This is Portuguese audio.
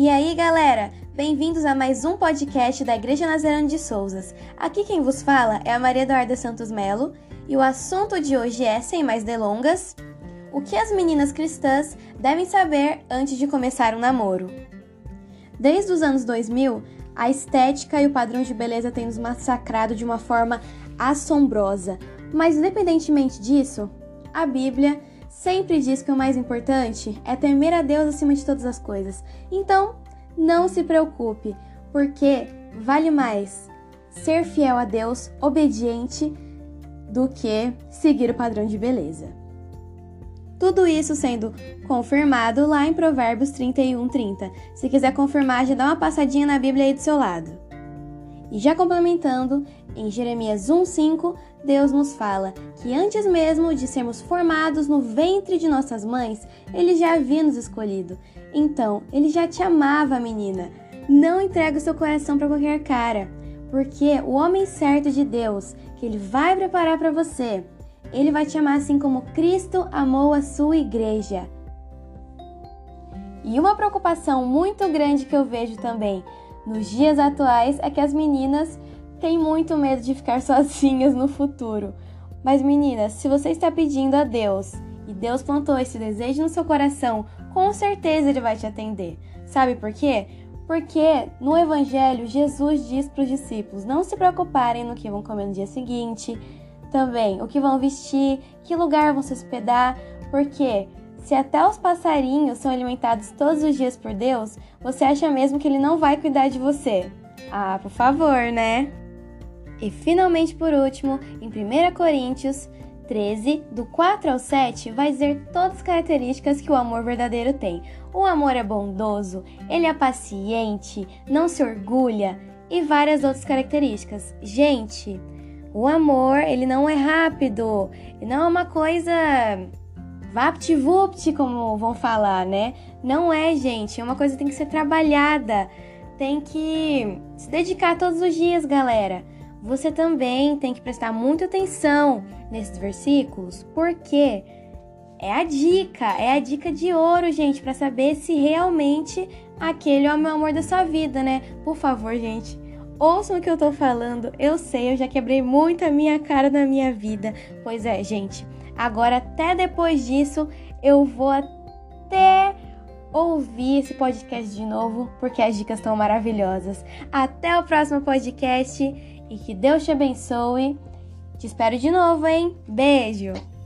E aí, galera? Bem-vindos a mais um podcast da Igreja Nazareno de Souzas. Aqui quem vos fala é a Maria Eduarda Santos Melo e o assunto de hoje é, sem mais delongas, o que as meninas cristãs devem saber antes de começar um namoro. Desde os anos 2000, a estética e o padrão de beleza têm nos massacrado de uma forma assombrosa. Mas, independentemente disso, a Bíblia sempre diz que o mais importante é temer a Deus acima de todas as coisas. Então, não se preocupe, porque vale mais ser fiel a Deus, obediente, do que seguir o padrão de beleza. Tudo isso sendo confirmado lá em Provérbios 31, 30. Se quiser confirmar, já dá uma passadinha na Bíblia aí do seu lado. E já complementando, em Jeremias 1,5, Deus nos fala que antes mesmo de sermos formados no ventre de nossas mães, Ele já havia nos escolhido. Então, Ele já te amava, menina. Não entregue o seu coração para qualquer cara, porque o homem certo de Deus, que Ele vai preparar para você, Ele vai te amar assim como Cristo amou a sua igreja. E uma preocupação muito grande que eu vejo também nos dias atuais é que as meninas têm muito medo de ficar sozinhas no futuro. Mas meninas, se você está pedindo a Deus e Deus plantou esse desejo no seu coração, com certeza ele vai te atender. Sabe por quê? Porque no Evangelho Jesus diz para os discípulos não se preocuparem no que vão comer no dia seguinte, também o que vão vestir, que lugar vão se hospedar, porque se até os passarinhos são alimentados todos os dias por Deus, você acha mesmo que ele não vai cuidar de você? Ah, por favor, né? E finalmente, por último, em 1 Coríntios 13, do 4 ao 7, vai dizer todas as características que o amor verdadeiro tem. O amor é bondoso, ele é paciente, não se orgulha e várias outras características. Gente, o amor, ele não é rápido, não é uma coisa vapt-vupt, como vão falar, né? Não é, gente. É uma coisa que tem que ser trabalhada. Tem que se dedicar todos os dias, galera. Você também tem que prestar muita atenção nesses versículos, porque é a dica, é a dica de ouro, gente, para saber se realmente aquele é o meu amor da sua vida, né? Por favor, gente, ouçam o que eu tô falando. Eu sei, eu já quebrei muito a minha cara na minha vida. Pois é, gente. Agora, até depois disso, eu vou até ouvir esse podcast de novo, porque as dicas estão maravilhosas. Até o próximo podcast e que Deus te abençoe. Te espero de novo, hein? Beijo!